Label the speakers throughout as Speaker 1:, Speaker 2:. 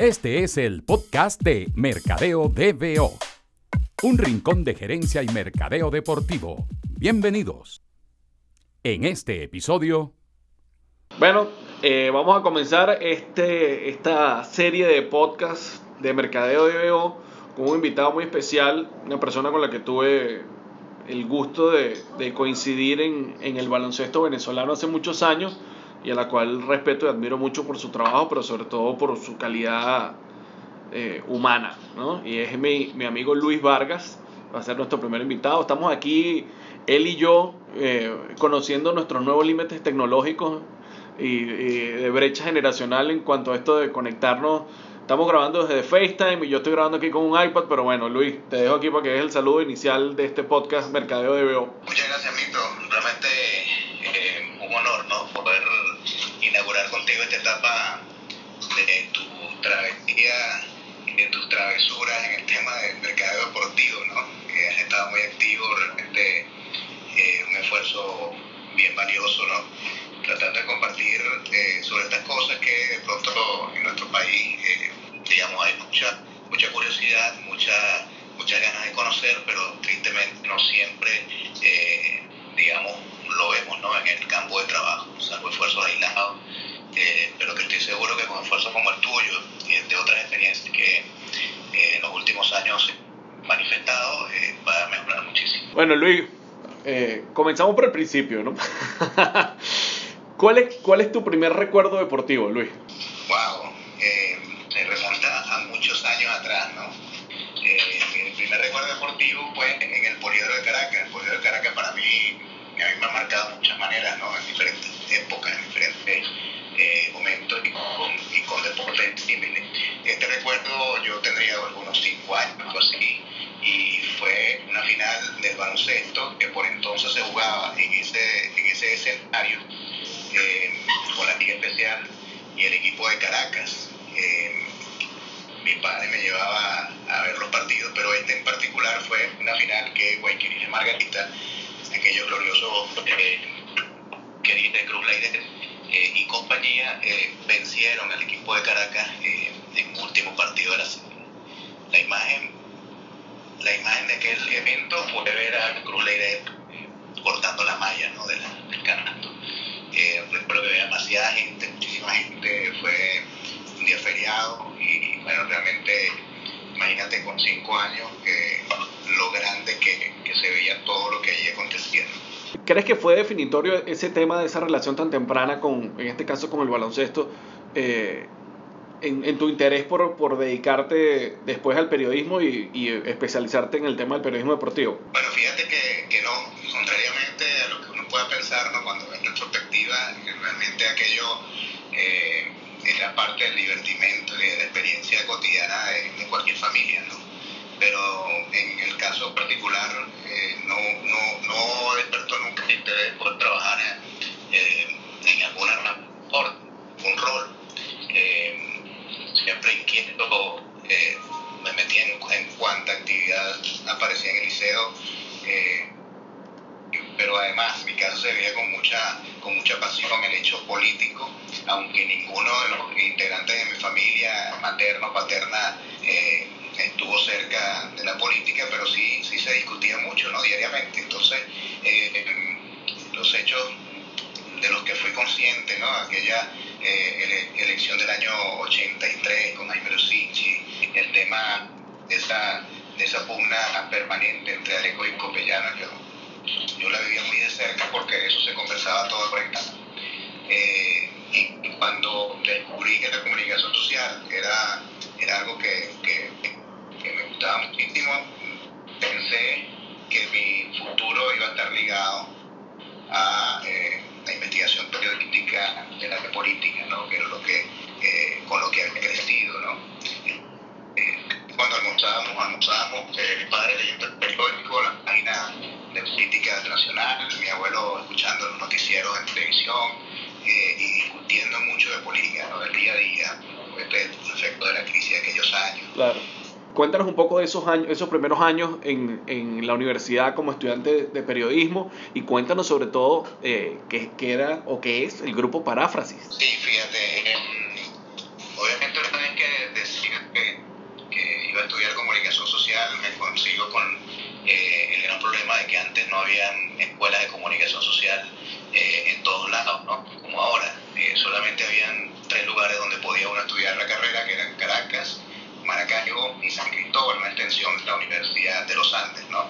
Speaker 1: Este es el podcast de Mercadeo DBO, un rincón de gerencia y mercadeo deportivo. Bienvenidos. En este episodio...
Speaker 2: Bueno, eh, vamos a comenzar este, esta serie de podcast de Mercadeo DBO con un invitado muy especial, una persona con la que tuve el gusto de, coincidir en el baloncesto venezolano hace muchos años y a la cual respeto y admiro mucho por su trabajo, pero sobre todo por su calidad eh, humana. ¿no? Y es mi, mi, amigo Luis Vargas, va a ser nuestro primer invitado. Estamos aquí, él y yo, eh, conociendo nuestros nuevos límites tecnológicos y, de brecha generacional en cuanto a esto de conectarnos. Estamos grabando desde FaceTime y yo estoy grabando aquí con un iPad, pero bueno, Luis, te dejo aquí para que es el saludo inicial de este podcast Mercadeo de BO.
Speaker 3: Muchas gracias, Mito. Realmente eh, un honor, ¿no? Poder inaugurar contigo esta etapa de tu travesía y de tus travesuras en el tema del mercado deportivo, ¿no? Has estado muy activo, realmente eh, un esfuerzo bien valioso, ¿no? Tratando de compartir eh, sobre estas cosas que de pronto en nuestro país, eh, digamos, hay mucha, mucha curiosidad, mucha, muchas ganas de conocer, pero tristemente no siempre, digamos, lo vemos ¿no? en el campo de trabajo, salvo esfuerzos aislados, eh, pero que estoy seguro que con esfuerzos como el tuyo y de otras experiencias que eh, en los últimos años manifestado eh, va a mejorar muchísimo.
Speaker 2: Bueno, Luis, comenzamos por el principio, ¿no? ¿Cuál, es, ¿Cuál es tu primer recuerdo deportivo, Luis?
Speaker 3: Wow, se remonta a muchos años atrás, ¿no? mi primer recuerdo deportivo fue en el Poliedro de Caracas. El Poliedro de Caracas para mí a mí me ha marcado de muchas maneras, ¿no? En diferentes épocas, en diferentes eh, momentos y con, y con deportes similares. Este recuerdo yo tendría algunos cinco años, algo así, y fue una final del baloncesto que por entonces se jugaba en ese, en ese escenario eh, con la Liga Especial y el equipo de Caracas. Eh, mi padre me llevaba a ver los partidos, pero este en particular fue una final que Guayquiril y Margarita aquellos gloriosos eh, de Cruz eh, y compañía eh, vencieron al equipo de Caracas eh, en último partido de la La imagen, la imagen de aquel evento fue ver a Cruz Leire cortando la malla ¿no? del canasto. recuerdo que demasiada gente, muchísima gente, fue un día feriado y bueno, realmente imagínate con cinco años que lo grande que, que se veía todo lo que allí acontecía.
Speaker 2: ¿Crees que fue definitorio ese tema de esa relación tan temprana con, en este caso, con el baloncesto, eh, en, en, tu interés por, por, dedicarte después al periodismo y, y, especializarte en el tema del periodismo deportivo?
Speaker 3: Bueno, fíjate que, que no, contrariamente a lo que uno pueda pensar, ¿no? cuando en retrospectiva, realmente aquello eh, era parte del divertimento y de la experiencia cotidiana de, de cualquier familia, ¿no? Pero en el caso particular eh, no, no, no despertó nunca interés por trabajar eh, en alguna un rol. Eh, siempre inquieto, me metía en, cuanta actividad aparecía en el liceo, pero además mi caso se veía con mucha, con mucha pasión el hecho político, aunque ninguno de los integrantes de mi familia, materno, paterna, estuvo cerca de la política, pero sí, sí se discutía mucho, ¿no? Diariamente. Entonces, eh, los hechos de los que fui consciente, ¿no? Aquella eh, elección del año 83 con Jaime Rosici, el tema de esa, esa pugna permanente entre Aleco y Copellano, yo, yo la vivía muy de cerca porque eso se conversaba todo por eh, y cuando descubrí que la comunicación social era, era algo que, gustaba muchísimo, pensé que mi futuro iba a estar ligado a eh, la investigación periodística de la política, ¿no? que era lo que, eh, con lo que había crecido. ¿no? Eh, cuando almorzábamos, almorzábamos, mi padre leyendo el periódico, la página de política nacional, mi abuelo escuchando los noticieros en televisión y discutiendo mucho de política, ¿no? del día a día, este, el efecto de la crisis de aquellos años.
Speaker 2: Claro. Cuéntanos un poco de esos años, esos primeros años en, en la universidad como estudiante de, periodismo y cuéntanos sobre todo eh, qué, qué, era o qué es el grupo Paráfrasis.
Speaker 3: Sí, fíjate, eh, obviamente una vez que decidí que, iba a estudiar comunicación social me consigo con eh, el gran problema de que antes no habían escuelas de comunicación social eh, en todos lados, ¿no? como ahora, eh, solamente habían tres lugares donde podía uno estudiar la carrera, que eran Caracas, Maracaibo y San Cristóbal, una extensión de la Universidad de los Andes. ¿no?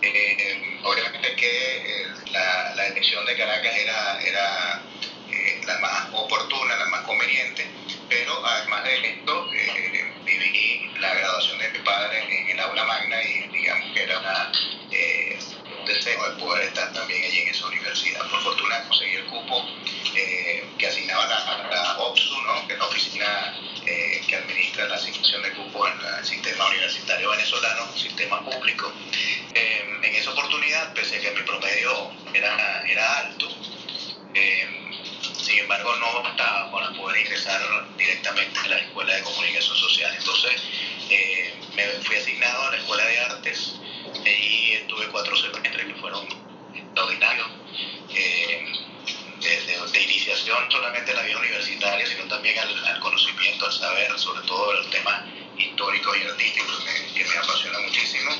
Speaker 3: Eh, obviamente que la, la, elección de Caracas era, era la más oportuna, la más conveniente, pero además de esto, viví la graduación de mi padre en el aula magna y digamos que era una, un deseo de poder estar también allí en esa universidad. Por fortuna conseguí el cupo eh, que asignaba la, la OPSU, ¿no? que es la oficina eh, que administra la asignación de cupo en el sistema universitario venezolano, un sistema público. Eh, en esa oportunidad, pese a que mi promedio era, era alto, sin embargo no bastaba para poder ingresar directamente a la Escuela de Comunicación Social. Entonces me fui asignado a la Escuela de Artes y estuve cuatro semestres que fueron extraordinarios. De, de, iniciación solamente a la vida universitaria, sino también al, al, conocimiento, al saber, sobre todo los temas históricos y artísticos que, me apasiona muchísimo.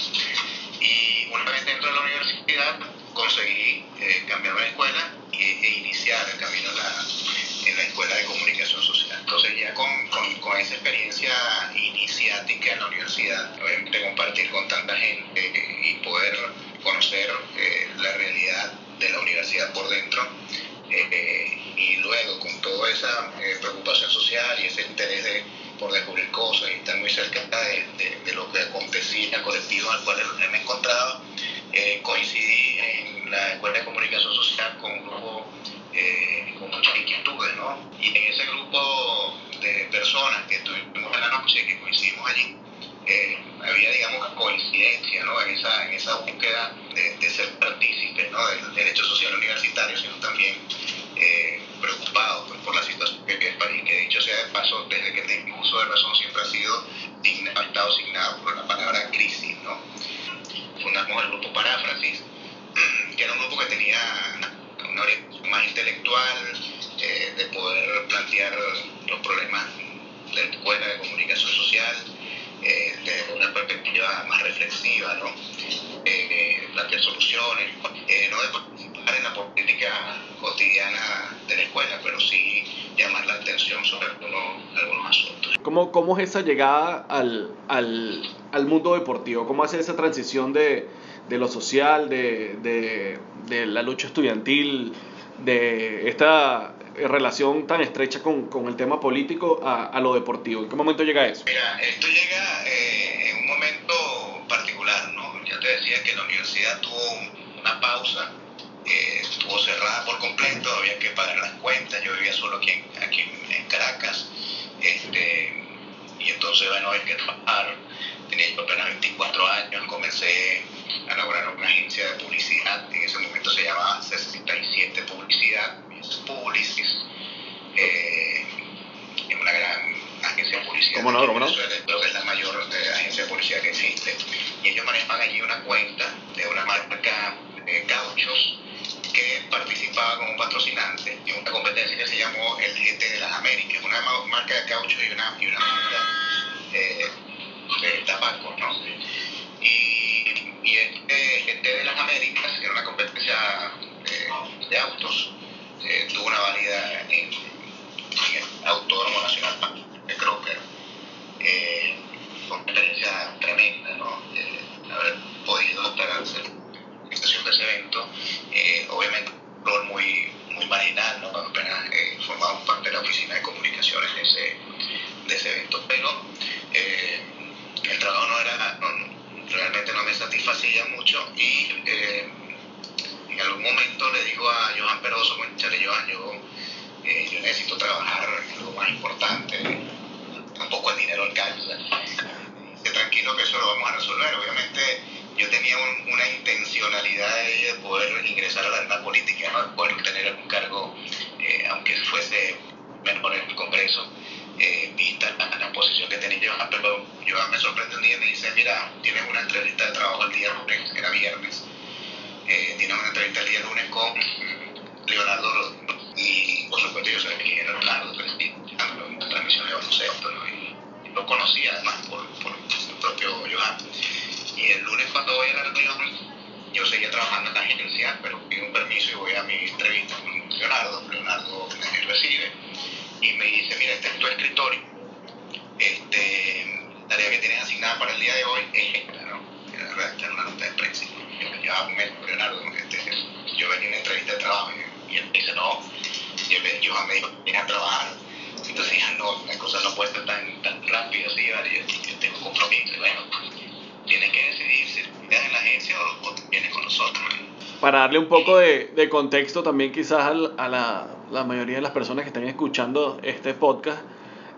Speaker 3: Y una vez dentro de la universidad conseguí eh, cambiarme de escuela e, e, iniciar el camino en la, en la Escuela de Comunicación Social. Entonces ya con, con, con, esa experiencia iniciática en la universidad, obviamente compartir con tanta gente y poder conocer eh, la realidad de la universidad por dentro, eh, y luego con toda esa eh, preocupación social y ese interés de, por descubrir cosas y estar muy cerca de, de, de lo que acontecía en el colectivo al cual me encontraba, eh, coincidí en la Escuela de Comunicación Social con un grupo eh, con muchas inquietudes, ¿no? Y en ese grupo de personas que estuvimos en la noche, que coincidimos allí, eh, había, digamos, coincidencia ¿no? en, esa, en esa búsqueda de, de ser partícipes ¿no? del derecho social universitario, sino también eh, preocupados pues, por la situación que el país, que dicho sea de paso, desde que tengo uso de razón siempre ha sido estado asignado por la palabra crisis. ¿no? Fundamos el grupo Paráfrasis, que era un grupo que tenía una orientación más intelectual, eh, de poder plantear los problemas de la escuela de comunicación social, eh, desde una perspectiva más reflexiva, ¿no? Eh, plantear soluciones, eh, no de participar en la política cotidiana de la escuela, pero sí llamar la atención sobre algunos, algunos asuntos.
Speaker 2: ¿Cómo, ¿Cómo es esa llegada al, al, al mundo deportivo? ¿Cómo hace esa transición de, de lo social, de, de, de la lucha estudiantil, de esta relación tan estrecha con, con el tema político a, a, lo deportivo? ¿En qué momento llega eso?
Speaker 3: Mira, esto llega eh, en un momento particular, ¿no? Ya te decía que la universidad tuvo una pausa, eh, estuvo cerrada por completo, había que pagar las cuentas, yo vivía solo aquí en, aquí en Caracas, este, y entonces, bueno, hay que trabajar, tenía yo apenas 24 años, comencé a laborar en una agencia de publicidad, en ese momento se llamaba 67 Publicidad, Publicis, eh, es una gran agencia de publicidad.
Speaker 2: ¿Cómo no? ¿Cómo no?
Speaker 3: Creo que es la mayor eh, agencia de publicidad que existe. Y ellos manejan allí una cuenta de una marca de cauchos que participaba como patrocinante en una competencia que se llamó el GT de las Américas, una marca de caucho y una, y una marca eh, tabaco, ¿no? Y, y este GT de las Américas, que era una competencia de, de autos, eh, tuvo una valida en, en, Autódromo Nacional de Crocker. Eh, experiencia tremenda, ¿no? Eh, haber podido estar en la estación de ese evento. Eh, obviamente, un rol muy, muy marginal, ¿no? Apenas eh, formamos parte de la oficina de comunicaciones de ese, de ese evento. Pero el trabajo no era, no, realmente no me satisfacía mucho y en algún momento le digo a Johan Peroso, chale Johan, yo, eh, yo necesito trabajar algo más importante, tampoco el dinero alcanza. Dice, tranquilo que eso lo vamos a resolver. Obviamente yo tenía un, una intencionalidad de poder ingresar a la, la política, ¿no? de poder tener algún cargo, eh, aunque fuese menor en el Congreso. Eh, vista la, la, posición que tenía Johan, pero Johan me sorprendió un día y me dice, mira, tienes una entrevista de trabajo el día lunes, era viernes, eh, tiene una entrevista el día lunes con Leonardo y por supuesto yo sabía quién era Leonardo, en la transmisión de baloncesto y, lo conocía además por, por el propio Johan. Y el lunes cuando voy a la reunión yo seguía trabajando en la agencia, pero pido un permiso y voy a mi entrevista con Leonardo. Leonardo me recibe tu escritorio. Este, la tarea que tienes asignada para el día de hoy es esta, ¿no? Redactar una nota de prensa. Yo me llevaba Leonardo, este, yo venía a una entrevista de trabajo y, él dice, no, yo, yo me dijo, a trabajar. Entonces dije, no, las cosas no pueden ser tan, tan rápidas, ¿vale? yo, yo tengo compromiso. Bueno, tienes que decidir si te en la agencia o, vienes con nosotros.
Speaker 2: Para darle un poco de, contexto también quizás a, la, la, mayoría de las personas que están escuchando este podcast,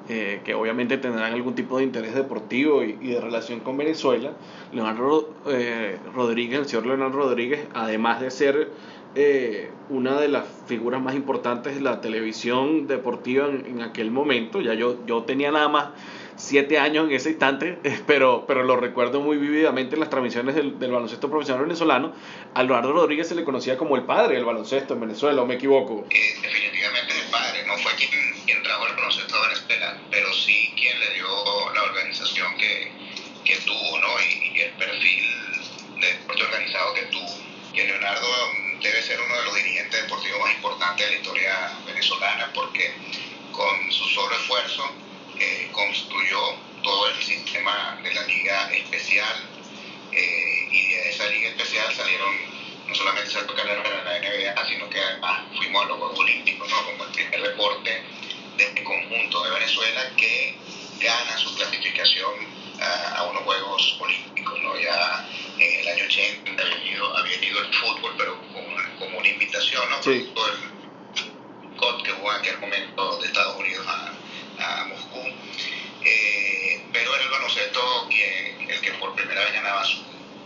Speaker 2: eh, que obviamente tendrán algún tipo de interés deportivo y, de relación con Venezuela, Leonardo eh, Rodríguez, el señor Leonardo Rodríguez, además de ser eh, una de las figuras más importantes de la televisión deportiva en, en aquel momento, ya yo, yo tenía nada más siete años en ese instante, pero, pero lo recuerdo muy vívidamente en las transmisiones del, baloncesto profesional venezolano. A Eduardo Rodríguez se le conocía como el padre del baloncesto en Venezuela, ¿o me equivoco?
Speaker 3: Eh, definitivamente el padre, no fue quien, quien trajo el baloncesto a Venezuela, pero sí quien le dio la organización que, que tuvo, ¿no? Y, y el perfil de deporte organizado que tuvo. Que Leonardo debe ser uno de los dirigentes deportivos más importantes de la historia venezolana porque con su solo esfuerzo construyó todo el sistema de la liga especial eh, y de esa liga especial salieron no solamente ser carreras de la NBA, sino que además fuimos a los Juegos Olímpicos, ¿no? como el primer deporte de este conjunto de Venezuela que gana su clasificación a, unos Juegos Olímpicos. ¿no? Ya en el año 80 había ido, había ido el fútbol, pero como, una invitación, ¿no? Sí. Todo el COT que hubo en aquel momento de Estados Unidos a, a Moscú, eh, pero era el baloncesto quien, el que por primera vez ganaba su,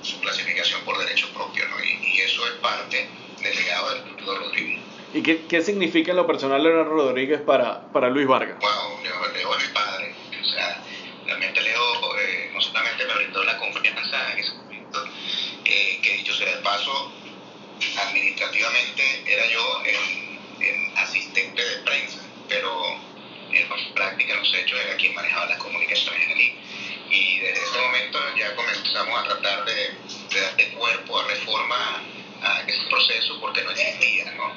Speaker 3: su clasificación por derecho propio, ¿no? y, y, eso es parte del legado de Leonardo Rodríguez.
Speaker 2: ¿Y qué, qué, significa en lo personal Leonardo Rodríguez para, para Luis Vargas?
Speaker 3: Wow, Leo, Leo es mi padre, o sea, realmente Leo eh, no solamente me brindó la confianza en ese momento, eh, que yo sea de paso, administrativamente era yo el, el asistente de prensa, pero en práctica, los hechos, era quien manejaba las comunicaciones. Y desde ese momento ya comenzamos a tratar de, de darle cuerpo a reforma a ese proceso porque no existía, ¿no?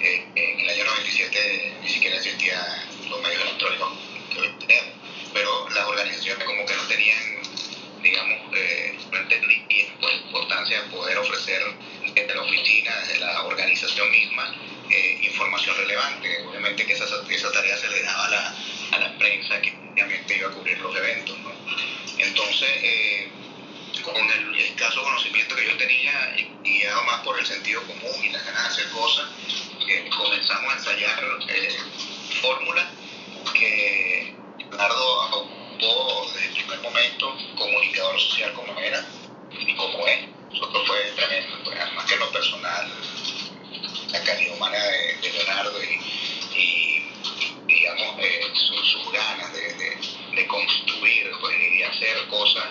Speaker 3: Eh, en el año 97 ni siquiera existían los medios electrónicos que hoy tenemos, pero las organizaciones como que no tenían, digamos, eh, no entendían la importancia de poder ofrecer desde la oficina, desde la organización misma, eh, información relevante. Obviamente que esa, esa tarea se le daba a la, a la prensa que obviamente iba a cubrir los eventos. ¿no? Entonces, eh, con el escaso conocimiento que yo tenía, y guiado más por el sentido común y las ganas de hacer cosas, eh, comenzamos a ensayar fórmulas que Leonardo ocupó desde el primer momento, comunicador social como era y como es. Nosotros fue pues, más que lo personal, la calidad humana de, Leonardo y, digamos, eh, sus ganas de, de, construir pues, y hacer cosas,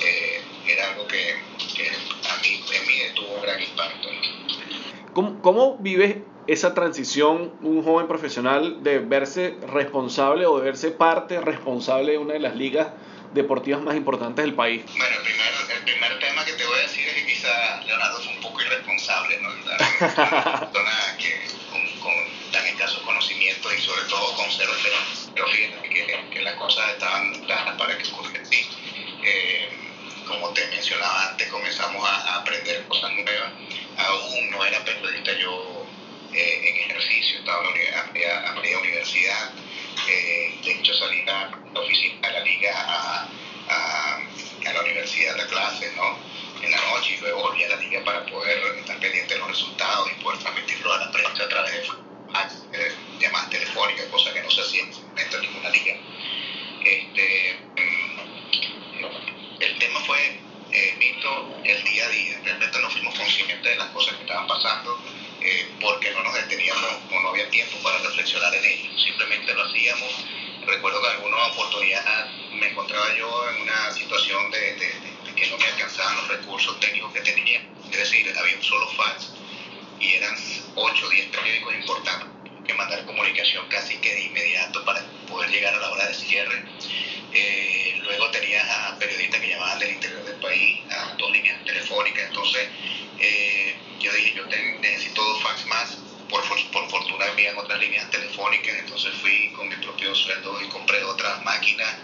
Speaker 3: eh, era algo que, a mí, en mí tuvo gran impacto.
Speaker 2: ¿Cómo, ¿Cómo vives esa transición, un joven profesional, de verse responsable o de verse parte responsable de una de las ligas deportivas más importantes del país?
Speaker 3: Bueno, el primer, el primer tema que te voy a decir es que quizá Leonardo fue un poco irresponsable, ¿no? Una persona que con, con tan escasos conocimientos y sobre todo con cero esperanza. Pero fíjate que, que, las cosas estaban claras para que ocurriera así. Eh, como te mencionaba antes, comenzamos a, a, aprender cosas nuevas. Aún no era periodista yo eh, en ejercicio, estaba a, media universidad. Eh, de hecho, salí a la oficina de la liga a, a, la universidad de clases, ¿no? En la noche y luego volví a la liga para poder estar pendiente de los resultados y poder transmitirlo a la prensa a través de eh, llamadas telefónicas, cosa que no se hacía en ninguna liga. Este, mm, el tema fue eh, visto el día a día. Realmente no fuimos conscientes de las cosas que estaban pasando eh, porque no nos deteníamos o no había tiempo para reflexionar en ello. Simplemente lo hacíamos recuerdo que en alguna oportunidad me encontraba yo en una situación de, de, de, que no me alcanzaban los recursos técnicos que tenía. Es decir, había un solo fax y eran 8 o 10 periódicos importantes que mandar comunicación casi que de inmediato para poder llegar a la hora de cierre. Eh, luego tenía a periodistas que llamaban del interior del país, a dos líneas telefónicas, entonces eh, yo dije, yo necesito dos fax más. Por, por fortuna había otras líneas telefónicas, entonces fui con mi propio sueldo y compré otras máquinas.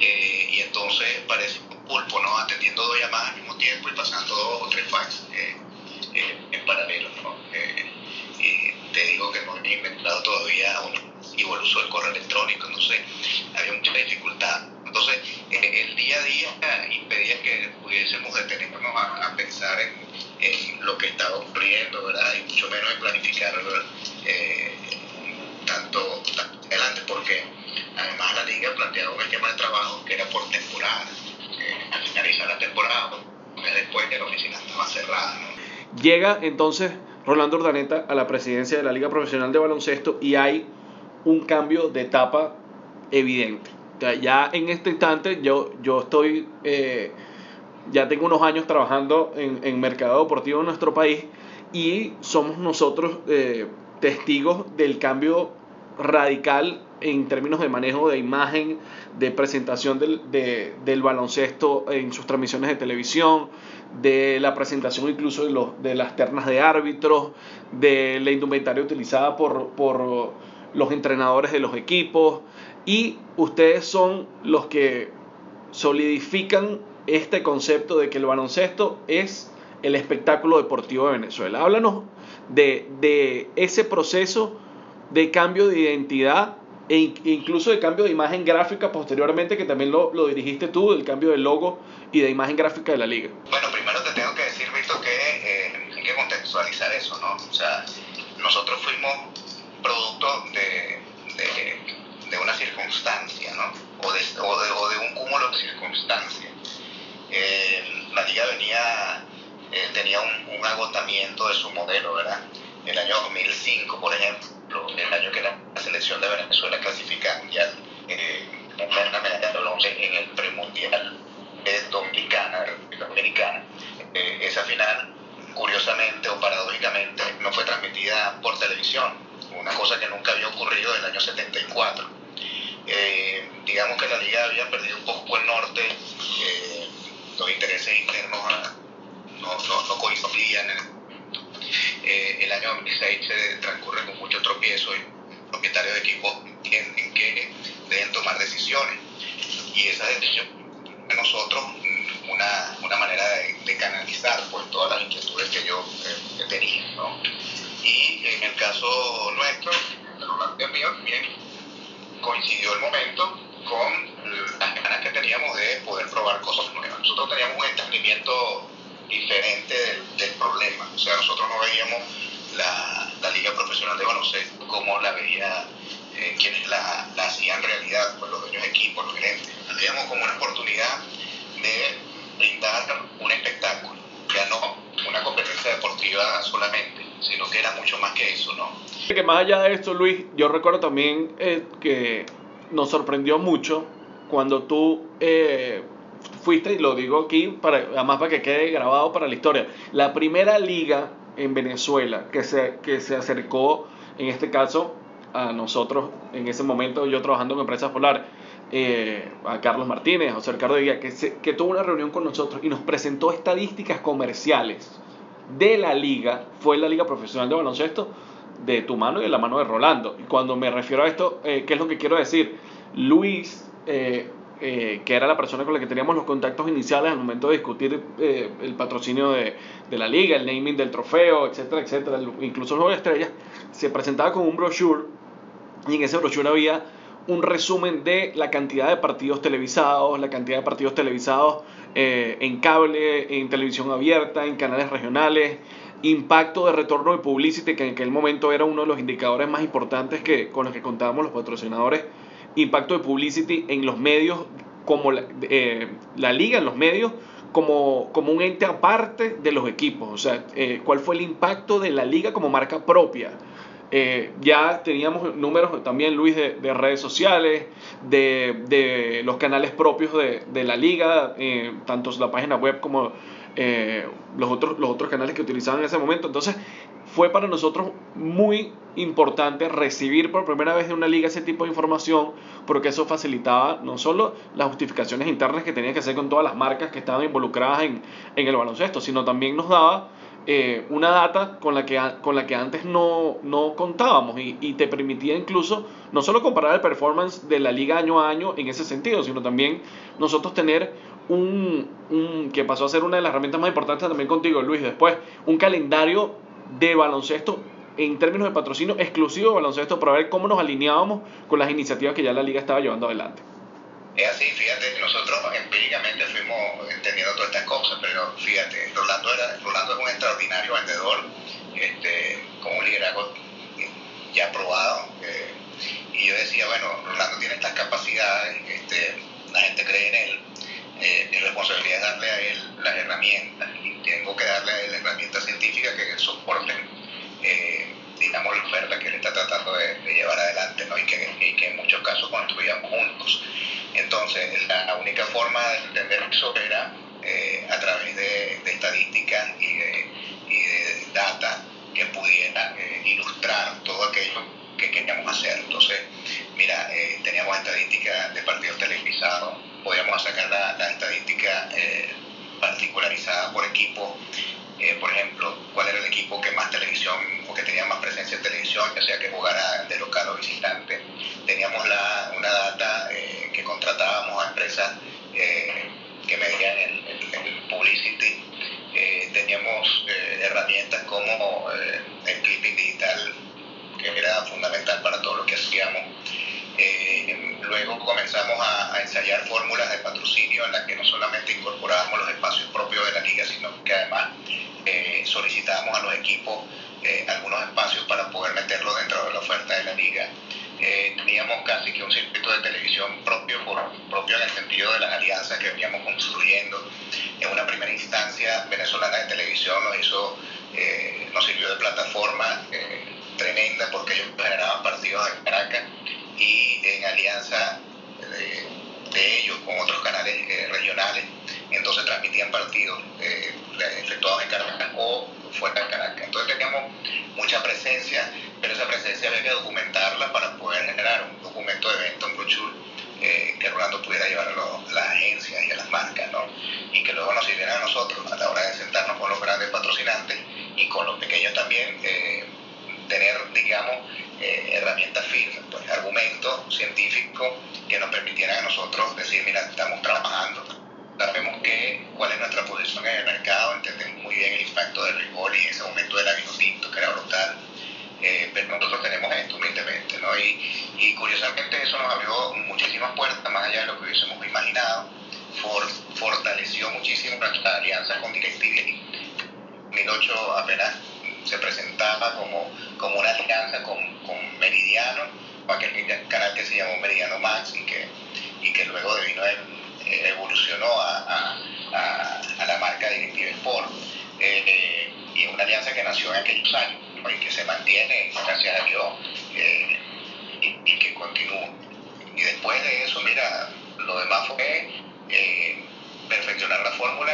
Speaker 3: Eh, y entonces parece un pulpo, ¿no? Atendiendo dos llamadas al mismo tiempo y pasando dos o tres fax eh, en paralelo, ¿no? y te digo que no he inventado todavía uno igual uso el correo electrónico, no sé, había mucha dificultad. Entonces, el día a día impedía que pudiésemos detenernos a, a pensar en, lo que estaba ocurriendo, ¿verdad? Y mucho menos en planificar eh, tanto, adelante, porque además la liga planteaba un esquema de trabajo que era por temporada. Eh, al finalizar la temporada, pues, después que la oficina estaba cerrada.
Speaker 2: Llega entonces Rolando Urdaneta a la presidencia de la Liga Profesional de Baloncesto y hay un cambio de etapa evidente. ya en este instante yo, yo estoy, eh, ya tengo unos años trabajando en, en, mercado deportivo en nuestro país y somos nosotros eh, testigos del cambio radical en términos de manejo de imagen, de presentación del, del baloncesto en sus transmisiones de televisión, de la presentación incluso de, los, de las ternas de árbitros, de la indumentaria utilizada por, por los entrenadores de los equipos. Y ustedes son los que solidifican este concepto de que el baloncesto es el espectáculo deportivo de Venezuela. Háblanos de, ese proceso de cambio de identidad e incluso de cambio de imagen gráfica posteriormente, que también lo, dirigiste tú, el cambio de logo y de imagen gráfica de la liga.
Speaker 3: Bueno, primero te tengo que decir, Víctor, que eh, hay que contextualizar eso, ¿no? O sea, nosotros fuimos producto de, de, una circunstancia, ¿no? O de, o de, un cúmulo de circunstancias. Eh, la liga venía, eh, tenía un, agotamiento de su modelo, ¿verdad? El año 2005, por ejemplo, el año que la selección de Venezuela clasifica mundial, eh, en el premundial de Dominicana, Dominicana. Eh, esa final, curiosamente o paradójicamente, no fue transmitida por televisión una cosa que nunca había ocurrido en el año 74. Eh, digamos que la liga había perdido un poco el norte, eh, los intereses internos ah, no, no, coincidían. Eh, el año 2006 se transcurre con mucho tropiezo y propietarios de equipos entienden que deben tomar decisiones. Y esa decisión de nosotros una, una manera de, canalizar pues, todas las inquietudes que yo tenía. ¿no? Y en el caso nuestro, el mío, también coincidió el momento con las ganas que teníamos de poder probar cosas nuevas. Nosotros teníamos un entendimiento diferente del, problema. O sea, nosotros no veíamos la, la, Liga Profesional de Baloncesto como la veía eh, quienes la, la, hacían realidad, pues los dueños de equipos, los gerentes. La veíamos como una oportunidad de brindar un espectáculo, ya no una competencia deportiva solamente sino que era mucho más que eso, ¿no?
Speaker 2: Que más allá de esto, Luis, yo recuerdo también eh, que nos sorprendió mucho cuando tú eh, fuiste, y lo digo aquí, para, además para que quede grabado para la historia, la primera liga en Venezuela que se, que se acercó, en este caso, a nosotros, en ese momento yo trabajando en Empresas Polar, eh, a Carlos Martínez, José Ricardo Díaz, que, que tuvo una reunión con nosotros y nos presentó estadísticas comerciales de la liga fue la liga profesional de baloncesto de tu mano y de la mano de Rolando. Y cuando me refiero a esto, eh, ¿qué es lo que quiero decir? Luis, eh, eh, que era la persona con la que teníamos los contactos iniciales al momento de discutir el patrocinio de, de, la liga, el naming del trofeo, etcétera, etcétera, incluso el juego de estrellas, se presentaba con un brochure y en ese brochure había un resumen de la cantidad de partidos televisados, la cantidad de partidos televisados eh, en cable, en televisión abierta, en canales regionales, impacto de retorno de publicity, que en aquel momento era uno de los indicadores más importantes que, con los que contábamos los patrocinadores, impacto de publicity en los medios, como la, eh, la liga en los medios, como, como, un ente aparte de los equipos, o sea, eh, cuál fue el impacto de la liga como marca propia. Eh, ya teníamos números también, Luis, de, redes sociales, de, los canales propios de, la liga, eh, tanto la página web como los, otros, los otros canales que utilizaban en ese momento. Entonces, fue para nosotros muy importante recibir por primera vez de una liga ese tipo de información, porque eso facilitaba no solo las justificaciones internas que tenía que hacer con todas las marcas que estaban involucradas en, en el baloncesto, sino también nos daba eh, una data con la que, con la que antes no, no contábamos y, y, te permitía incluso no solo comparar el performance de la liga año a año en ese sentido, sino también nosotros tener un, un, que pasó a ser una de las herramientas más importantes también contigo, Luis, después, un calendario de baloncesto en términos de patrocinio exclusivo de baloncesto para ver cómo nos alineábamos con las iniciativas que ya la liga estaba llevando adelante.
Speaker 3: Es así, fíjate, nosotros empíricamente fuimos entendiendo todas estas cosas, pero fíjate, Rolando, era, Rolando es un extraordinario vendedor, este, con un liderazgo ya probado. Eh, y yo decía, bueno, Rolando tiene estas capacidades, este, la gente cree en él, eh, mi responsabilidad es darle a él las herramientas y tengo que darle a él herramientas científicas que soporten, eh, digamos, la oferta que él está tratando de, llevar adelante ¿no? y, que, y que en muchos casos construyamos juntos. Entonces, la única forma de entender eso era eh, a través de, estadísticas y de, data que pudiera eh, ilustrar todo aquello que queríamos hacer. Entonces, mira, teníamos estadísticas de partidos televisados, podíamos sacar la, la estadística particularizada por equipo. por ejemplo, cuál era el equipo que más televisión o que tenía más presencia en televisión, ya sea que jugara de local o visitante. Teníamos la, una data que contratábamos a empresas eh, que medían el, publicity. Eh, teníamos eh, herramientas como el clipping digital, que era fundamental para todo lo que hacíamos. Luego comenzamos a, ensayar fórmulas de patrocinio en las que no solamente incorporábamos los espacios propios de la liga, sino que además solicitábamos a los equipos algunos espacios para poder meterlo dentro de la oferta de la liga eh, teníamos casi que un circuito de televisión propio, propio en el sentido de las alianzas que veníamos construyendo. En una primera instancia, Venezolana de Televisión nos hizo, eh, nos sirvió de plataforma eh, tremenda porque ellos generaban partidos en Caracas y en alianza de, ellos con otros canales regionales, entonces transmitían partidos efectuados en Caracas o fuera de Caracas. Entonces teníamos mucha presencia pero esa presencia había que documentarla para poder generar un documento de evento, un brochure eh, que Rolando pudiera llevar a, las agencias y a las marcas, ¿no? Y que luego nos sirviera a nosotros a la hora de sentarnos con los grandes patrocinantes y con los pequeños también, eh, tener, digamos, eh, herramientas firmes, pues, argumentos científicos que nos permitieran a nosotros decir, mira, estamos trabajando, sabemos que, cuál es nuestra posición en el mercado, entendemos muy bien el impacto del rigor y en ese momento del tinto, que era brutal eh, pero nosotros tenemos esto humildemente, ¿no? Y, y, curiosamente eso nos abrió muchísimas puertas, más allá de lo que hubiésemos imaginado, For, fortaleció muchísimo nuestra alianza con DirecTV. 2008 apenas se presentaba como, como una alianza con, con Meridiano, aquel canal que se llamó Meridiano Max y que, y que luego de vino eh, evolucionó a, a, a, a, la marca DirecTV Sport. Eh, y una alianza que nació en aquellos años y que se mantiene, gracias a Dios, eh, y, que continúa. Y después de eso, mira, lo demás fue eh, perfeccionar la fórmula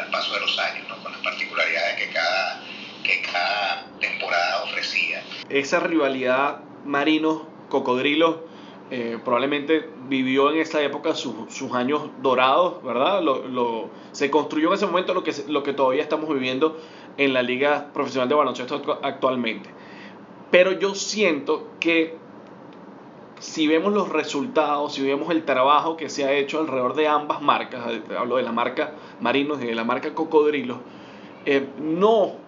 Speaker 3: al paso de los años, con las particularidades que cada, que cada temporada ofrecía.
Speaker 2: Esa rivalidad marinos-cocodrilos eh, probablemente vivió en esa época sus años dorados, ¿verdad? Lo, lo, se construyó en ese momento lo que, lo que todavía estamos viviendo en la Liga Profesional de Baloncesto actualmente. Pero yo siento que si vemos los resultados, si vemos el trabajo que se ha hecho alrededor de ambas marcas, hablo de la marca Marinos y de la marca Cocodrilo, eh, no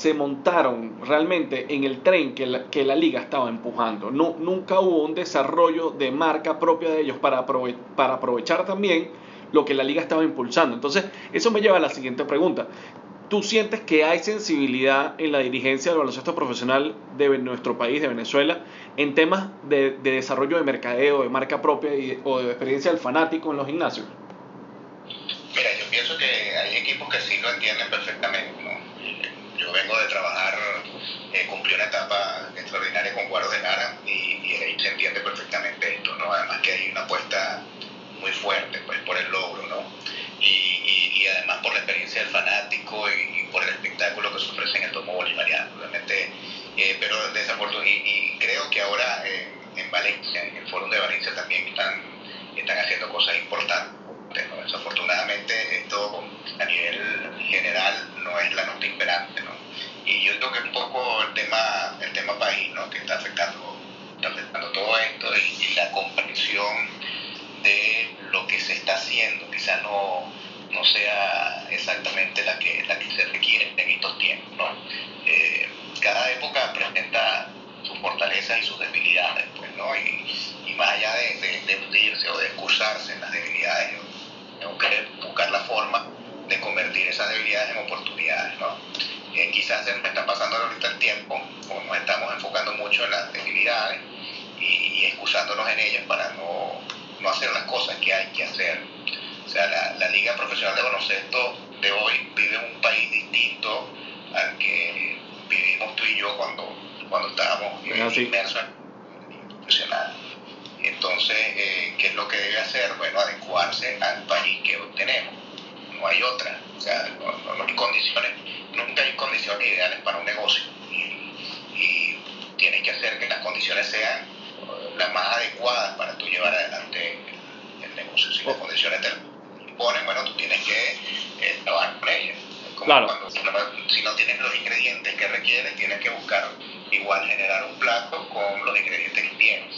Speaker 2: se montaron realmente en el tren que la, que la liga estaba empujando. No, nunca hubo un desarrollo de marca propia de ellos para, para aprovechar también lo que la liga estaba impulsando. Entonces, eso me lleva a la siguiente pregunta. ¿Tú sientes que hay sensibilidad en la dirigencia del baloncesto profesional de nuestro país, de Venezuela, en temas de, desarrollo de mercadeo, de marca propia o de experiencia del fanático en los gimnasios?
Speaker 3: Mira, yo pienso que hay equipos que sí lo entienden perfectamente. Yo vengo de trabajar, eh, cumplí una etapa extraordinaria con Guaro de Lara y, y, se entiende perfectamente esto, ¿no? Además que hay una apuesta muy fuerte pues, por el logro, ¿no? y, además por la experiencia del fanático y, por el espectáculo que se ofrece en el domo bolivariano, realmente. Eh, pero desafortunadamente, y, creo que ahora eh, en Valencia, en el Foro de Valencia también están, están haciendo cosas importantes. Desafortunadamente esto a nivel general no es la nota imperante, ¿no? Y yo creo que un poco el tema, el tema país, ¿no? Que está afectando, está afectando todo esto y, y la comprensión de lo que se está haciendo, quizás no, no sea exactamente la que, la que se requiere en estos tiempos, ¿no? Eh, cada época presenta sus fortalezas y sus debilidades, pues, ¿no? Y, y más allá de, de, de, o de excusarse en las debilidades, yo tengo que buscar la forma de convertir esas debilidades en oportunidades. ¿no? Eh, quizás se nos está pasando ahorita el tiempo, o nos estamos enfocando mucho en las debilidades y, y excusándonos en ellas para no, no hacer las cosas que hay que hacer. O sea, la, la, Liga Profesional de Baloncesto de hoy vive en un país distinto al que vivimos tú y yo cuando, cuando estábamos inmersos en la profesional. Entonces, eh, ¿qué es lo que debe hacer? Bueno, adecuarse al país que hoy tenemos. No hay otra. O sea, no, no hay condiciones, nunca hay condiciones ideales para un negocio. Y, y tienes que hacer que las condiciones sean las más adecuadas para tú llevar adelante el, el negocio. Si las condiciones te ponen, bueno, tú tienes que eh, trabajar con ellas. Como
Speaker 2: Claro.
Speaker 3: cuando, si, no, si no tienes los ingredientes que requieres, tienes que buscar igual generar un plato con los ingredientes que tienes.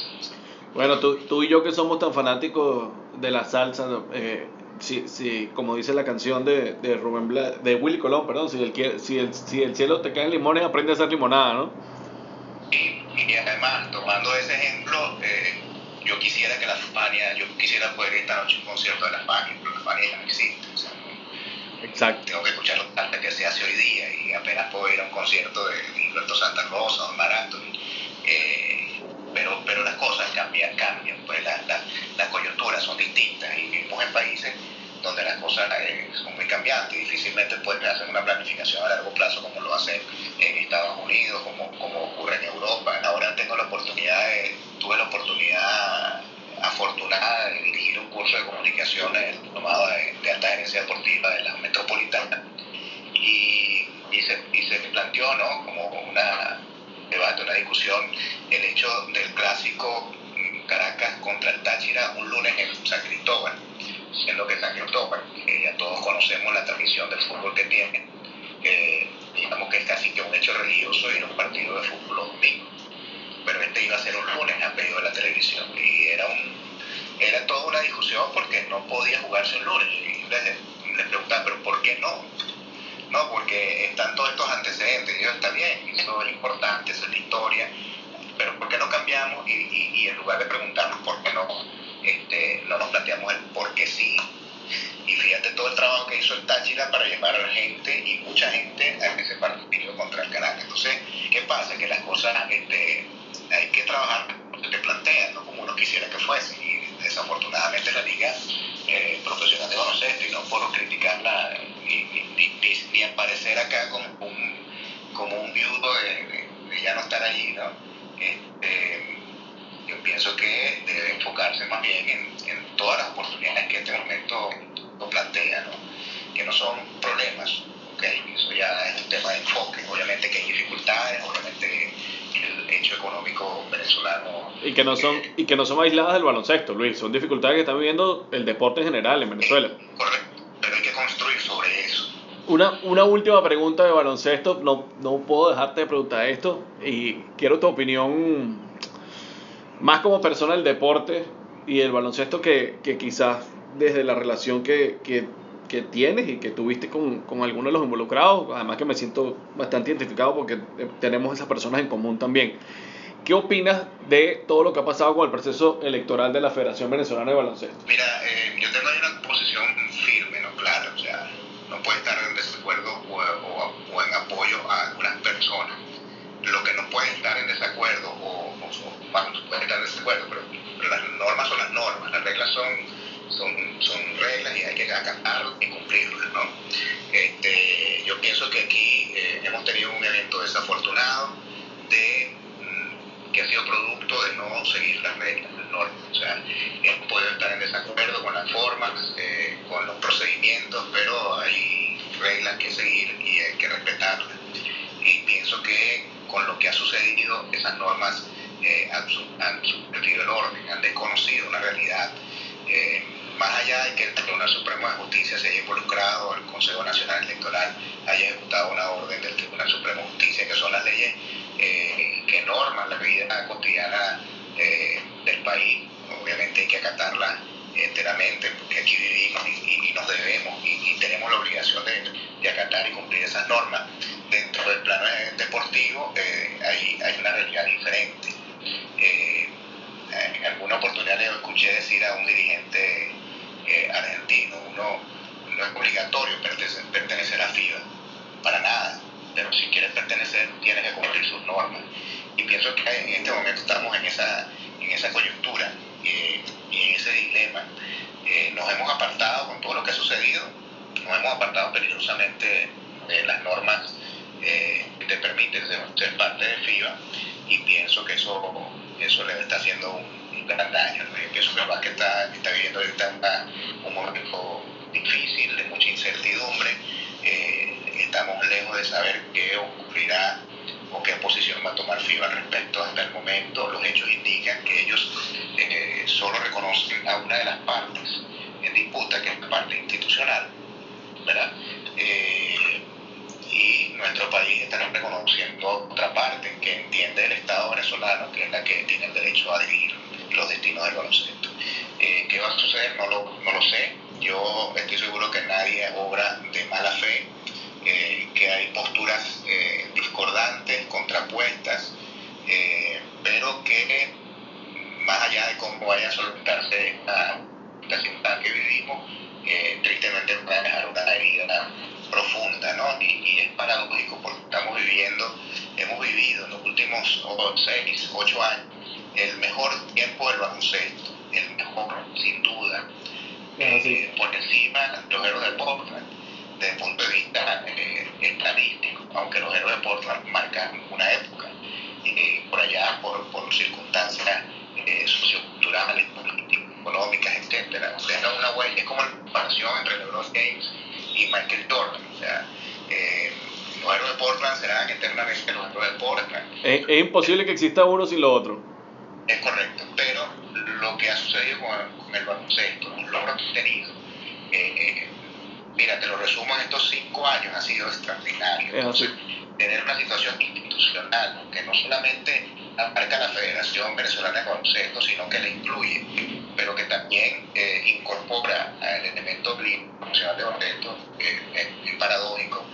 Speaker 2: Bueno, tú, tú y yo que somos tan fanáticos de la salsa, eh, si, si, como dice la canción de, de Rubén Bla- de Willy Colón, perdón, si el, si, el, si el cielo te cae en limones, aprende a hacer limonada, ¿no?
Speaker 3: Y, y además, tomando ese ejemplo, eh, yo quisiera que la Fania, yo quisiera poder esta noche un concierto de la Fania, pero la Fania ya no existe. O sea,
Speaker 2: Exacto.
Speaker 3: tengo que escuchar lo tarde que se hace hoy día y apenas puedo ir a un concierto de Gilberto Santa Rosa o Mar Anthony. Eh, pero, pero las cosas cambian, cambian, pues las las- las coyunturas son distintas y vivimos en países donde las cosas eh, son muy cambiantes y difícilmente pueden hacer una planificación a largo plazo como lo hacen en Estados Unidos, como, como ocurre en Europa. Ahora tengo la oportunidad, de- tuve la oportunidad afortunada de dirigir un curso de comunicación en el diplomado de, de alta gerencia deportiva de la metropolitana y, y, se, y se planteó ¿no? como una debate, una discusión, el hecho del clásico mm, Caracas contra el Táchira un lunes en San Cristóbal, siendo que San Cristóbal, que ya todos conocemos la tradición del fútbol que tiene, eh, digamos que es casi que un hecho religioso ir a un partido de fútbol los domingos, pero este iba a ser un lunes a pedido de la televisión y era un era toda una discusión porque no podía jugarse un lunes y les, les preguntaba, pero ¿por qué no? No, porque están todos estos antecedentes. Y yo, está bien, eso es importante, eso es la historia, pero ¿por qué no cambiamos? Y, y, y en lugar de preguntarnos por qué no, este, no nos planteamos el por qué sí. Y fíjate todo el trabajo que hizo el Táchira para llevar a gente y mucha gente a ese partido contra el Caracas. Entonces, ¿qué pasa? Que las cosas este, hay que trabajar como se te plantean, no como uno quisiera que fuese. Y desafortunadamente la liga eh, profesional de baloncesto, y no por criticarla ni, ni, ni, ni, ni aparecer acá como un, como un viudo de, de, de ya no estar allí, ¿no? Este, yo pienso que debe enfocarse más bien en, en todas las oportunidades que este momento lo plantea, ¿no? que no son problemas, ¿okay? eso ya es un tema de enfoque, obviamente que hay dificultades, obviamente el hecho económico venezolano
Speaker 2: Y que no son,
Speaker 3: eh,
Speaker 2: y que no son aisladas del baloncesto, Luis, son dificultades que está viviendo el deporte en general en Venezuela.
Speaker 3: correcto, pero hay que construir.
Speaker 2: Una, una última pregunta de baloncesto, no, no puedo dejarte de preguntar esto y quiero tu opinión más como persona del deporte y del baloncesto que, que quizás desde la relación que, que, que tienes y que tuviste con, con algunos de los involucrados, además que me siento bastante identificado porque tenemos esas personas en común también. ¿Qué opinas de todo lo que ha pasado con el proceso electoral de la Federación Venezolana de Baloncesto?
Speaker 3: Mira, eh, yo tengo una posición firme, ¿no? Clara, o sea, no puede estar en desacuerdo o, o, en apoyo a algunas personas. Lo que no puede estar en desacuerdo, o, o, bueno, puede estar en desacuerdo, pero, las normas son las normas, las reglas son, son, son reglas y hay que acatarlas y cumplirlas, ¿no? Este, yo pienso que aquí eh, hemos tenido un evento desafortunado de que ha sido producto de no seguir las reglas, las normas. O sea, hemos podido estar en desacuerdo con las formas, eh, con los procedimientos, pero hay reglas que seguir y hay que respetarlas. Y pienso que con lo que ha sucedido, esas normas eh, han, han subvertido el orden, han desconocido una realidad. Eh, más allá de que el Tribunal Supremo de Justicia se haya involucrado, el Consejo Nacional Electoral haya ejecutado una orden del Tribunal Supremo de Justicia, que son las leyes eh, que norman la vida cotidiana eh, del país, obviamente hay que acatarla enteramente, porque aquí vivimos y, nos debemos y, tenemos la obligación de, acatar y cumplir esas normas. Dentro del plano deportivo eh, hay, hay, una realidad diferente. Eh, en alguna oportunidad le escuché decir a un dirigente eh, argentino, uno no es obligatorio pertenecer, pertenecer a FIBA, para nada, pero si pertenecer tienes que cumplir sus normas. Y pienso que en este momento estamos en esa, en esa coyuntura y en ese dilema. Eh, nos hemos apartado con todo lo que ha sucedido, nos hemos apartado peligrosamente de las normas eh, que te permiten ser, parte de FIBA y pienso que eso, eso le está haciendo un, gran daño. pienso que el básquet está, está viviendo ahorita un momento difícil, de mucha incertidumbre. Eh, estamos lejos de saber qué ocurrirá o qué posición va a tomar FIBA al respecto hasta el momento. Los hechos indican que ellos eh, solo reconocen a una de las partes en disputa, que es la parte institucional, ¿verdad? Eh, y nuestro país está reconociendo otra parte que entiende el Estado venezolano, que es la que tiene el derecho a dirigir los destinos del baloncesto. Eh, ¿Qué va a suceder? No lo, no lo sé. Yo estoy seguro que nadie obra de mala fe eh, que hay posturas eh, discordantes, contrapuestas, eh, pero que más allá de cómo vaya a solventarse la situación que vivimos, tristemente va a dejar una herida profunda, ¿no? Y, es paradójico porque estamos viviendo, hemos vivido en los últimos 6, 8 años el mejor tiempo del baloncesto, el mejor sin duda, por encima de los héroes del Portland desde el punto de vista eh, estadístico, aunque los héroes de Portland marcan una época, eh, por allá por, por circunstancias eh, socioculturales, políticas, económicas, etcétera, dejan una huella, es como la comparación entre LeBron James y Michael Jordan, o sea, los héroes de Portland serán eternamente los héroes de Portland.
Speaker 2: Es, es imposible que exista uno sin lo otro.
Speaker 3: Es correcto, pero lo que ha sucedido con, con el baloncesto, los logros que ha tenido, eh, mira, te lo resumo en estos cinco años, ha sido extraordinario. Entonces, tener una situación institucional que no solamente abarca la Federación Venezolana de Baloncesto, sino que la incluye, pero que también eh, incorpora el elemento nacional de baloncesto, es, paradójico,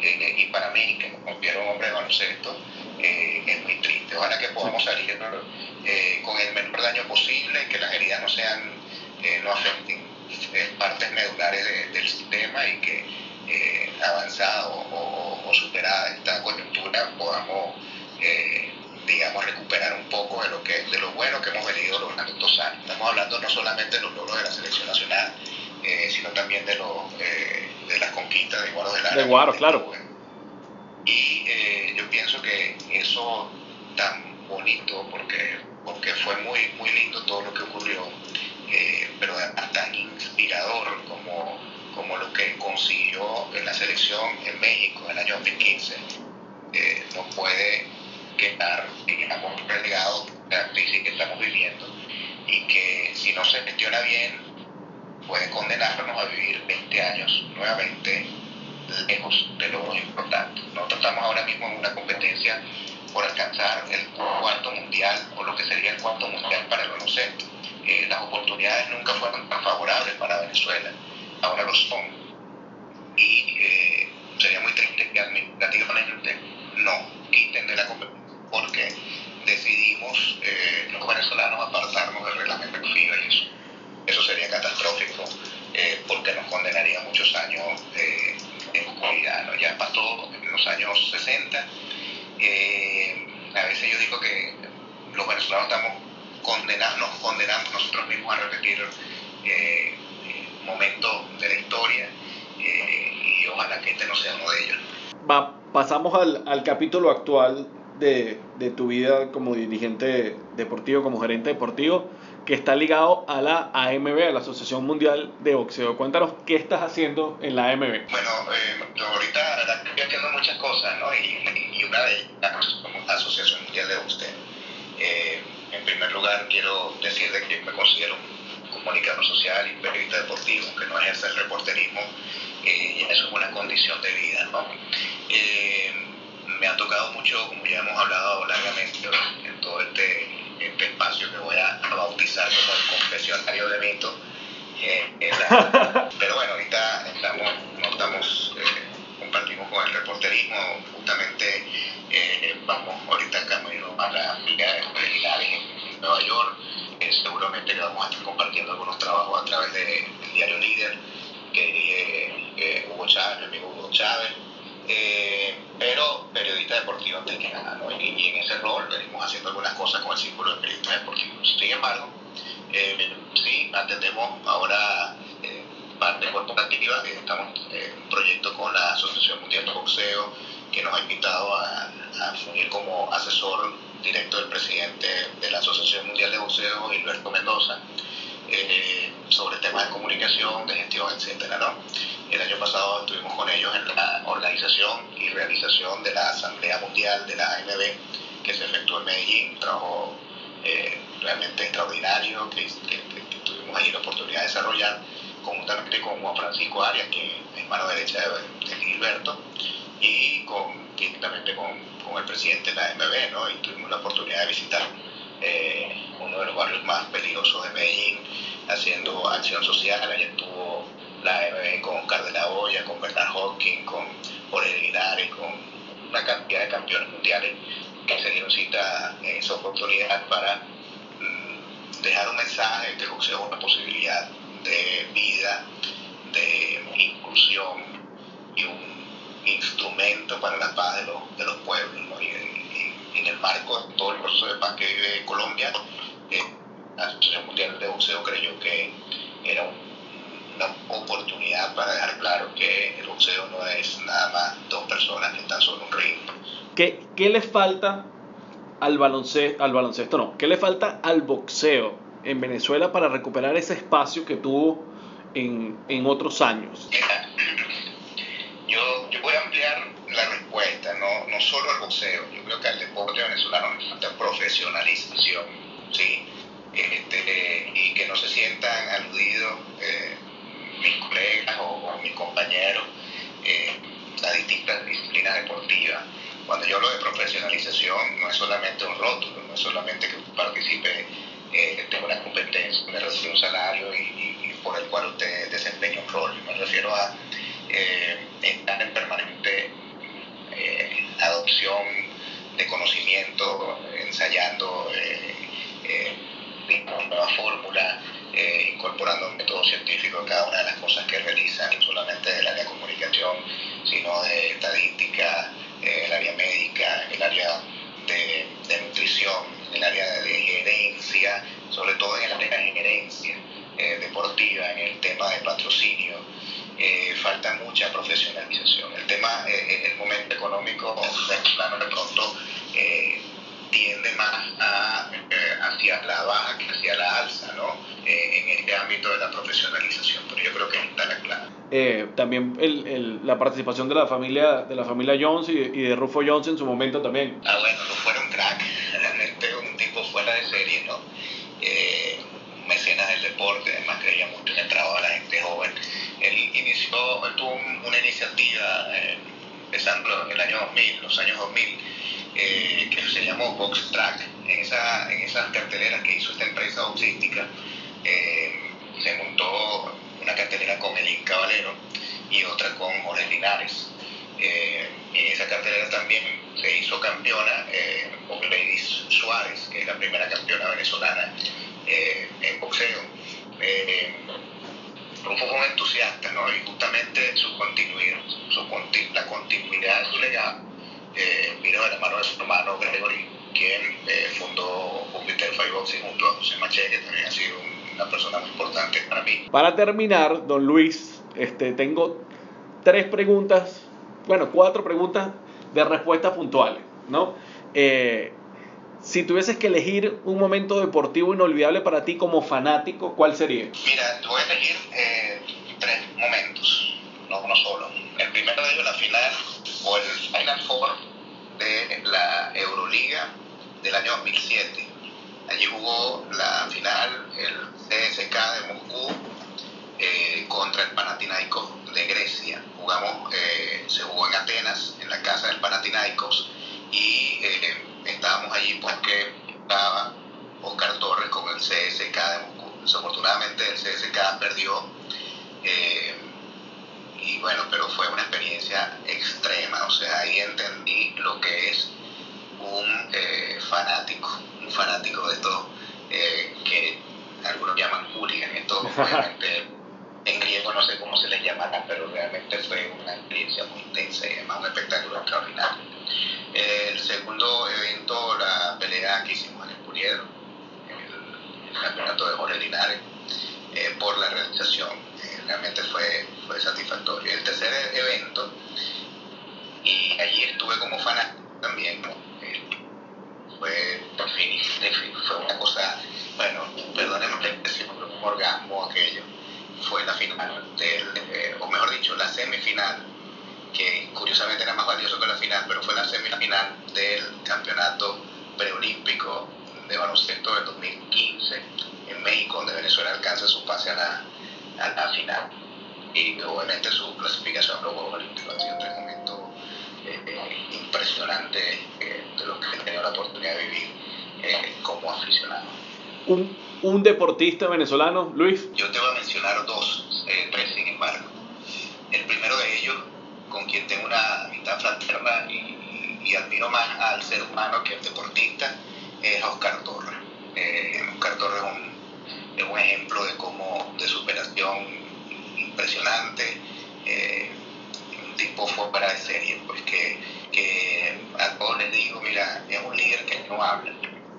Speaker 3: eh, y para mí, que me considero un hombre de baloncesto, eh, es muy triste. Ojalá que podamos salir con el menor daño posible, que las heridas no sean, no afecten partes medulares del sistema y que eh, avanzada o, superada esta coyuntura podamos, eh, digamos, recuperar un poco de lo, que, de lo bueno que hemos venido logrando estos años. Estamos hablando no solamente de los logros de la selección nacional, eh, sino también de, los, de las conquistas de Guaro del
Speaker 2: Área. De Guaro, claro.
Speaker 3: Y yo pienso que eso tan bonito, porque, porque fue muy, muy lindo todo lo que ocurrió eh, pero además tan inspirador como, como lo que consiguió en la selección en México en el año 2015, eh, no puede quedar, digamos, relegado de la crisis que estamos viviendo y que si no se gestiona bien puede condenarnos a vivir 20 años nuevamente lejos de logros importantes. Nosotros estamos ahora mismo en una competencia por alcanzar el cuarto mundial o lo que sería el cuarto mundial para el baloncesto eh, las oportunidades nunca fueron tan favorables para Venezuela, ahora lo son. Y eh, sería muy triste que administrativamente no quiten de la competencia porque decidimos eh, los venezolanos apartarnos del reglamento FIBA y eso, eso sería catastrófico porque nos condenaría muchos años en oscuridad. ¿no? Ya pasó en los años 60. a veces yo digo que los venezolanos estamos condenarnos, condenamos nosotros mismos a repetir eh, momentos de la historia eh, y ojalá que este no sea uno de ellos.
Speaker 2: Va, pasamos al, al capítulo actual de, de, tu vida como dirigente deportivo, como gerente deportivo, que está ligado a la AMB, a la Asociación Mundial de Boxeo. Cuéntanos qué estás haciendo en la AMB.
Speaker 3: Bueno, eh, ahorita estoy haciendo muchas cosas, ¿no? Y, y una de ellas es la Asociación Mundial de Boxeo. Eh, en primer lugar, quiero decirle que me considero un comunicador social y periodista deportivo, que no ejerce el reporterismo, eh, y eso es una condición de vida. ¿no? Eh, me ha tocado mucho, como ya hemos hablado largamente en todo este, este espacio que voy a bautizar como el confesionario de mito, Eh, pero bueno, ahorita estamos, no estamos, eh, compartimos con el reporterismo, justamente eh, vamos ahorita camino a la de Nueva York, seguramente le vamos a estar compartiendo algunos trabajos a través del diario Líder, que Hugo Chávez, mi amigo Hugo Chávez, pero periodista deportivo antes que nada, y, y, en ese rol venimos haciendo algunas cosas con el Círculo de Periodistas Deportivos. Sin embargo, eh, sí, atendemos ahora eh, parte corporativa, estamos en un proyecto con la Asociación Mundial de Boxeo, que nos ha invitado a, a como asesor directo del presidente de la Asociación Mundial de Boxeo, Gilberto Mendoza, eh, sobre temas de comunicación, de gestión, etcétera, ¿no? El año pasado estuvimos con ellos en la organización y realización de la Asamblea Mundial de la AMB que se efectuó en Medellín, trabajo eh, realmente extraordinario que, tuvimos ahí la oportunidad de desarrollar conjuntamente con Juan Francisco Arias, que es mano derecha de, Gilberto, y con, directamente con, con, el presidente de la MB, ¿no? y tuvimos la oportunidad de visitar eh, uno de los barrios más peligrosos de Medellín, haciendo acción social, allá estuvo la MB con Oscar de la Hoya, con Bernard Hawking, con Jorge Linares, con una cantidad de campeones mundiales que se dieron cita en esa oportunidad para mm, dejar un mensaje que el boxeo una posibilidad de vida, de inclusión y un instrumento para la paz de los, de los pueblos. Y, en el marco de todo el proceso de paz que vive Colombia, eh, la Asociación Mundial de Boxeo creyó que era una oportunidad para dejar claro que el boxeo no es nada más dos personas que están sobre un ring
Speaker 2: ¿Qué, qué le falta al baloncesto, al baloncesto no, qué le falta al boxeo en Venezuela para recuperar ese espacio que tuvo en, en otros años?
Speaker 3: Yo, yo, voy a ampliar la respuesta, no, no solo al boxeo, yo creo que al deporte venezolano le falta profesionalización, ¿sí? Este, y que no se sientan aludidos eh, mis colegas o, mis compañeros eh, a distintas disciplinas deportivas cuando yo hablo de profesionalización, no es solamente un rótulo, no es solamente que participe eh, de una competencia, refiero a un salario y, por el cual usted desempeña un rol. Me refiero a eh, estar en permanente eh, adopción de conocimiento, ensayando eh, nuevas fórmulas, incorporando un método científico en cada una de las cosas que realizan, no solamente del área de comunicación, sino de estadística, el área médica, el área de, nutrición, el área de gerencia, sobre todo en el área de gerencia eh, deportiva, en el tema de patrocinio. Eh, falta mucha profesionalización. El tema, eh, el momento económico plano de pronto tiende más a, hacia la baja que hacia la alza, ¿no? en este ámbito de la profesionalización, pero yo creo que está la clave.
Speaker 2: Eh, también el, el, la participación de la familia de la familia Jones y, y, de Rufo Jones en su momento también.
Speaker 3: Ah, bueno, no fueron crack, realmente un tipo fuera de serie, ¿no? Eh, mecenas del deporte, además creía mucho en el trabajo de la gente joven. Él inició, él tuvo una iniciativa eh, empezando en el año 2000, los años 2000, eh, que se llamó Box Track. En, esa, en esas carteleras que hizo esta empresa boxística, eh, se montó una cartelera con Elín Caballero y otra con Jorge Linares. Eh, en esa cartelera también se hizo campeona eh, Lady Suárez, que es la primera campeona venezolana en boxeo. Eh, Rufo fue un entusiasta, ¿no? Y justamente su continuidad, su, la continuidad de su legado eh, vino de la mano de su hermano Gregory, quien fundó Jupiter Boxing junto a José Maché, que también ha sido un una persona muy importante para mí.
Speaker 2: Para terminar, don Luis, este, tengo tres preguntas, bueno, cuatro preguntas de respuestas puntuales, ¿no? Eh, si tuvieses que elegir un momento deportivo inolvidable para ti como fanático, ¿cuál sería?
Speaker 3: Mira, voy a elegir eh, tres momentos, no uno solo. El primero de ellos, la final o el Final Four de la Euroliga del año 2007. Allí jugó la final el CSK de Moscú eh, contra el Panathinaikos de Grecia. Jugamos, eh, se jugó en Atenas, en la casa del Panathinaikos, y eh, estábamos allí porque estaba Oscar Torres con el CSK de Moscú. Desafortunadamente el CSK perdió. Eh, y bueno, pero fue una experiencia extrema, o sea, ahí entendí lo que es un eh, fanático, un fanático de esto que algunos llaman hooligan, esto obviamente en griego no sé cómo se les llamará, pero realmente fue una experiencia muy intensa y además un espectáculo extraordinario. El segundo evento, la pelea que hicimos en el Puriedro, el, el campeonato de Jorge Linares, eh, por la realización, eh, realmente fue, fue satisfactorio. El tercer evento, y allí estuve como fanático también, eh, fue, fue una cosa, bueno, perdónenme la expresión, pero un orgasmo aquello. Fue la final, del, o mejor dicho, la semifinal que curiosamente era más valioso que la final, pero fue la semifinal del campeonato preolímpico de baloncesto del 2015 en México, donde Venezuela alcanza su pase a la, a la final y su clasificación a los Juegos Olímpicos. Ha sido un momento eh, eh, impresionante eh, de lo que he tenido la oportunidad de vivir eh, como aficionado.
Speaker 2: Un, un deportista venezolano, Luis.
Speaker 3: Yo te voy a mencionar dos, eh, tres sin embargo. El primero de ellos con quien tengo una amistad fraterna y, y, admiro más al ser humano que al deportista, es Oscar Torres. Oscar Torres es un, es un, ejemplo de cómo, de superación impresionante, eh, un tipo fuera de serie, pues que, que a todos les digo, mira, es un líder que no habla,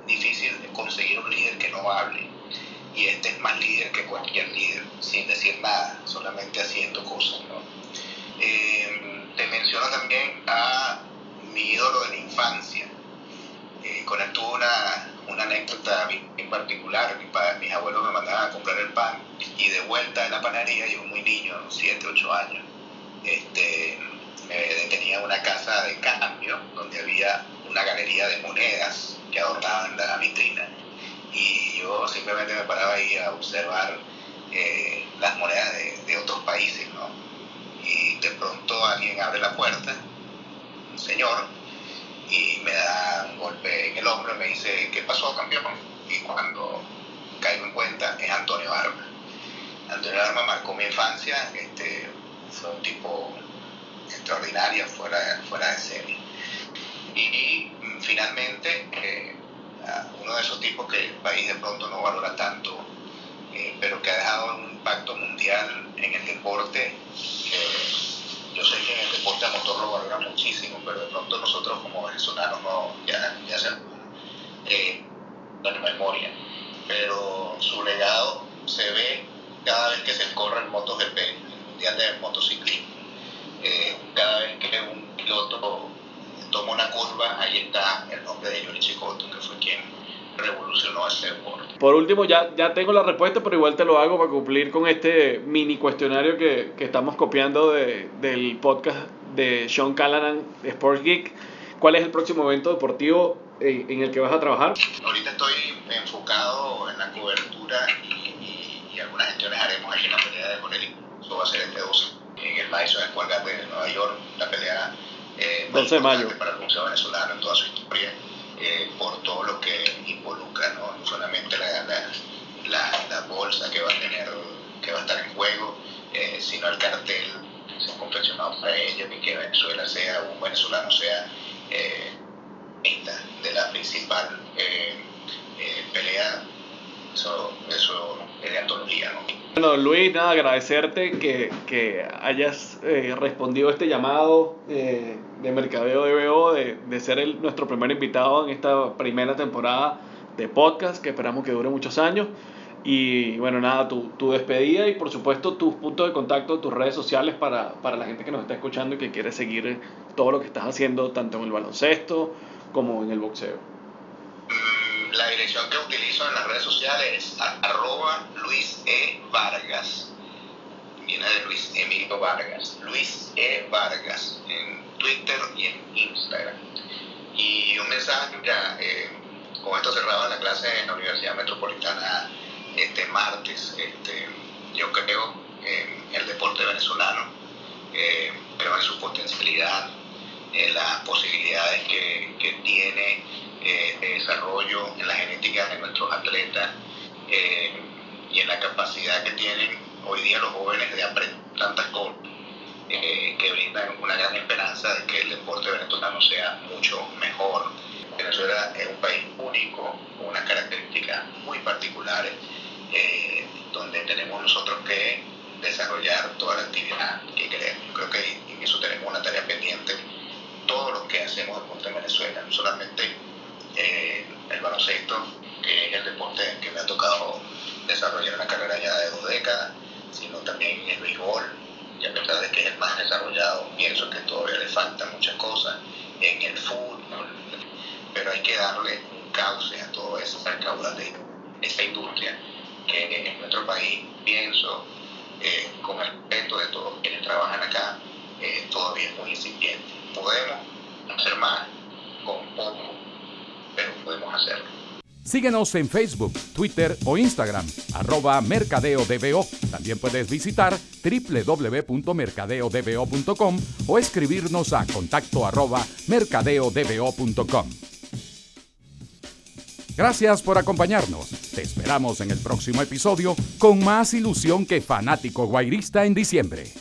Speaker 3: difícil conseguir un líder que no hable, y este es más líder que cualquier líder, sin decir nada, solamente haciendo cosas, ¿no? Eh, te menciono también a mi ídolo de la infancia. Eh, con él tuve una, una anécdota en particular. Mi mis abuelos me mandaban a comprar el pan y de vuelta en la panadería, yo muy niño, 7, 8 años, este, me detenía una casa de cambio donde había una galería de monedas que adornaban la vitrina. Y yo simplemente me paraba ahí a observar eh, las monedas de, de otros países, ¿no? y de pronto alguien abre la puerta, un señor, y me da un golpe en el hombro y me dice, ¿qué pasó, campeón? Y cuando caigo en cuenta es Antonio Arma. Antonio Arma marcó mi infancia, este, fue un tipo extraordinario, fuera, fuera de serie. Y, y finalmente, eh, uno de esos tipos que el país de pronto no valora tanto, eh, pero que ha dejado un impacto mundial en el deporte. Eh, yo sé que en el deporte a motor lo valora muchísimo, pero de pronto nosotros como venezolanos no, ya, ya se eh, en memoria. Pero su legado se ve cada vez que se corre el MotoGP, el Mundial de Motociclismo. Eh, cada vez que un piloto toma una curva, ahí está el nombre de Yuri Chikoto, que fue quien revolucionó ese deporte.
Speaker 2: Por último, ya, ya tengo la respuesta, pero igual te lo hago para cumplir con este mini cuestionario que, que estamos copiando de, del podcast de Sean Callanan, Sports Geek. ¿Cuál es el próximo evento deportivo en, en el que vas a trabajar?
Speaker 3: Ahorita estoy enfocado en la cobertura y, y, y algunas gestiones haremos aquí en la pelea de Corelli. Eso va a ser este 12 en el Madison Square Garden de Nueva York, la pelea eh,
Speaker 2: 12 de mayo.
Speaker 3: para el boxeo venezolano en toda su historia eh, por todo lo que involucra, no, solamente la, la, la, la, bolsa que va a tener, que va a estar en juego, eh, sino el cartel que se ha confeccionado para ello y que Venezuela sea, un venezolano sea eh, de la principal eh, pelea, eso, eso es de antología, ¿no?
Speaker 2: Bueno, Luis, nada, agradecerte que, que hayas eh, respondido a este llamado eh, de Mercadeo de BO, de, de ser el, nuestro primer invitado en esta primera temporada de podcast, que esperamos que dure muchos años. Y bueno, nada, tu, tu despedida y por supuesto tus puntos de contacto, tus redes sociales para, para la gente que nos está escuchando y que quiere seguir todo lo que estás haciendo, tanto en el baloncesto como en el boxeo
Speaker 3: la dirección que utilizo en las redes sociales es arroba Luis E. Vargas. Viene de Luis Emilio Vargas. Luis E. Vargas en Twitter y en Instagram. Y un mensaje, ya, eh, con esto cerraba la clase en la Universidad Metropolitana este martes. Este, yo creo en el deporte venezolano, eh, pero en su potencialidad, en las posibilidades que tiene eh, de desarrollo en la genética de nuestros atletas eh, y en la capacidad que tienen hoy día los jóvenes de aprender tantas cosas eh, que brindan una gran esperanza de que el deporte venezolano sea mucho mejor. Venezuela es un país único, con unas características muy particulares, eh, donde tenemos nosotros que desarrollar toda la actividad que queremos. Creo que en eso tenemos una tarea pendiente. Todo lo que hacemos deporte en Venezuela, no solamente eh, el baloncesto, que es el deporte que me ha tocado desarrollar una carrera ya de dos décadas, sino también el béisbol, y a pesar de que es el más desarrollado, pienso que todavía le faltan muchas cosas en el fútbol, pero hay que darle un cauce a todo eso, de esa industria que en nuestro país, pienso, eh, con el respeto de todos quienes trabajan acá, eh, todavía es muy incipiente. Podemos hacer más con poco, podemos.
Speaker 1: Síguenos en Facebook, Twitter o Instagram, arroba mercadeodbo. También puedes visitar www.mercadeodbo.com o escribirnos a contacto arroba mercadeodbo.com. Gracias por acompañarnos. Te esperamos en el próximo episodio con más ilusión que fanático guairista en diciembre.